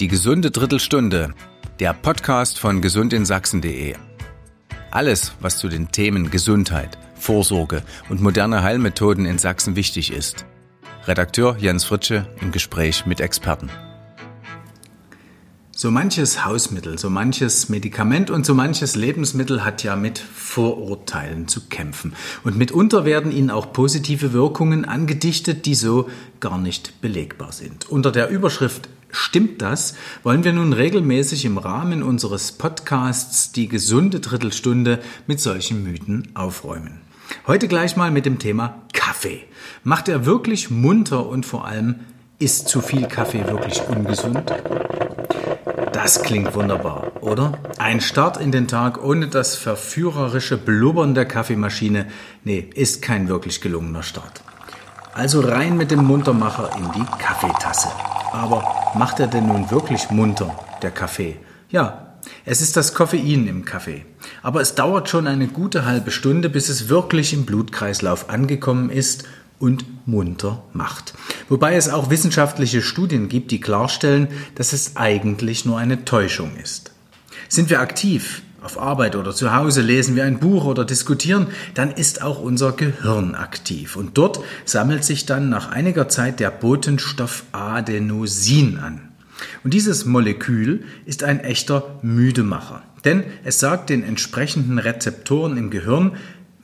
Die gesunde Drittelstunde, der Podcast von gesundinSachsen.de. Alles, was zu den Themen Gesundheit, Vorsorge und moderne Heilmethoden in Sachsen wichtig ist. Redakteur Jens Fritsche im Gespräch mit Experten. So manches Hausmittel, so manches Medikament und so manches Lebensmittel hat ja mit Vorurteilen zu kämpfen. Und mitunter werden ihnen auch positive Wirkungen angedichtet, die so gar nicht belegbar sind. Unter der Überschrift Stimmt das? Wollen wir nun regelmäßig im Rahmen unseres Podcasts die gesunde Drittelstunde mit solchen Mythen aufräumen. Heute gleich mal mit dem Thema Kaffee. Macht er wirklich munter und vor allem ist zu viel Kaffee wirklich ungesund? Das klingt wunderbar, oder? Ein Start in den Tag ohne das verführerische Blubbern der Kaffeemaschine, nee, ist kein wirklich gelungener Start. Also rein mit dem Muntermacher in die Kaffeetasse. Aber macht er denn nun wirklich munter, der Kaffee? Ja, es ist das Koffein im Kaffee. Aber es dauert schon eine gute halbe Stunde, bis es wirklich im Blutkreislauf angekommen ist und munter macht. Wobei es auch wissenschaftliche Studien gibt, die klarstellen, dass es eigentlich nur eine Täuschung ist. Sind wir aktiv, auf Arbeit oder zu Hause, lesen wir ein Buch oder diskutieren, dann ist auch unser Gehirn aktiv. Und dort sammelt sich dann nach einiger Zeit der Botenstoff Adenosin an. Und dieses Molekül ist ein echter Müdemacher. Denn es sagt den entsprechenden Rezeptoren im Gehirn,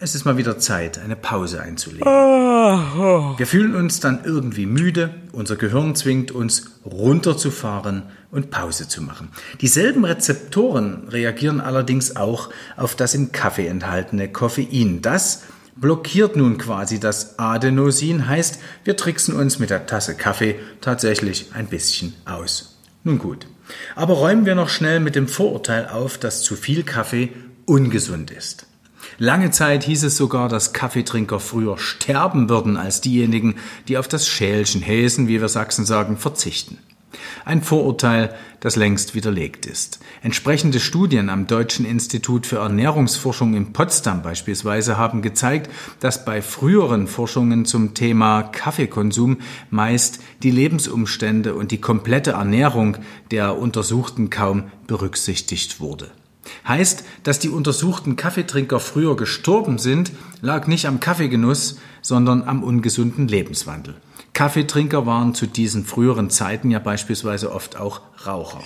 es ist mal wieder Zeit, eine Pause einzulegen. Wir fühlen uns dann irgendwie müde, unser Gehirn zwingt uns runterzufahren und Pause zu machen. Dieselben Rezeptoren reagieren allerdings auch auf das im Kaffee enthaltene Koffein. Das blockiert nun quasi das Adenosin, heißt, wir tricksen uns mit der Tasse Kaffee tatsächlich ein bisschen aus. Nun gut. Aber räumen wir noch schnell mit dem Vorurteil auf, dass zu viel Kaffee ungesund ist. Lange Zeit hieß es sogar, dass Kaffeetrinker früher sterben würden als diejenigen, die auf das Schälchen Häsen, wie wir Sachsen sagen, verzichten. Ein Vorurteil, das längst widerlegt ist. Entsprechende Studien am Deutschen Institut für Ernährungsforschung in Potsdam beispielsweise haben gezeigt, dass bei früheren Forschungen zum Thema Kaffeekonsum meist die Lebensumstände und die komplette Ernährung der Untersuchten kaum berücksichtigt wurde. Heißt, dass die untersuchten Kaffeetrinker früher gestorben sind, lag nicht am Kaffeegenuss, sondern am ungesunden Lebenswandel. Kaffeetrinker waren zu diesen früheren Zeiten ja beispielsweise oft auch Raucher.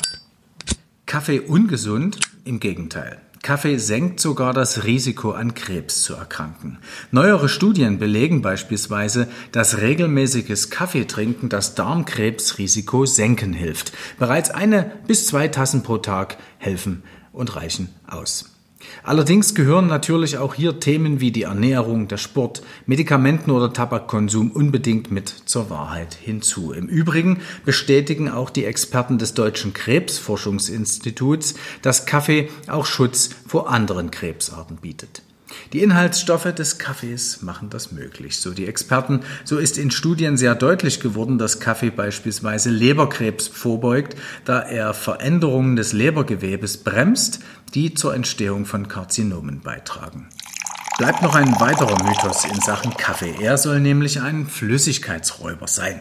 Kaffee ungesund? Im Gegenteil. Kaffee senkt sogar das Risiko, an Krebs zu erkranken. Neuere Studien belegen beispielsweise, dass regelmäßiges Kaffeetrinken das Darmkrebsrisiko senken hilft. Bereits eine bis zwei Tassen pro Tag helfen und reichen aus. Allerdings gehören natürlich auch hier Themen wie die Ernährung, der Sport, Medikamenten oder Tabakkonsum unbedingt mit zur Wahrheit hinzu. Im Übrigen bestätigen auch die Experten des Deutschen Krebsforschungsinstituts, dass Kaffee auch Schutz vor anderen Krebsarten bietet. Die Inhaltsstoffe des Kaffees machen das möglich, so die Experten. So ist in Studien sehr deutlich geworden, dass Kaffee beispielsweise Leberkrebs vorbeugt, da er Veränderungen des Lebergewebes bremst, die zur Entstehung von Karzinomen beitragen. Bleibt noch ein weiterer Mythos in Sachen Kaffee. Er soll nämlich ein Flüssigkeitsräuber sein.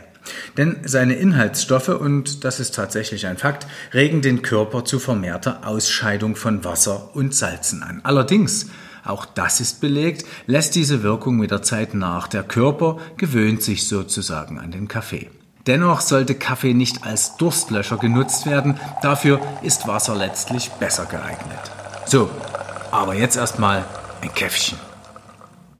Denn seine Inhaltsstoffe, und das ist tatsächlich ein Fakt, regen den Körper zu vermehrter Ausscheidung von Wasser und Salzen an. Allerdings auch das ist belegt, lässt diese Wirkung mit der Zeit nach. Der Körper gewöhnt sich sozusagen an den Kaffee. Dennoch sollte Kaffee nicht als Durstlöscher genutzt werden, dafür ist Wasser letztlich besser geeignet. So, aber jetzt erstmal ein Käffchen.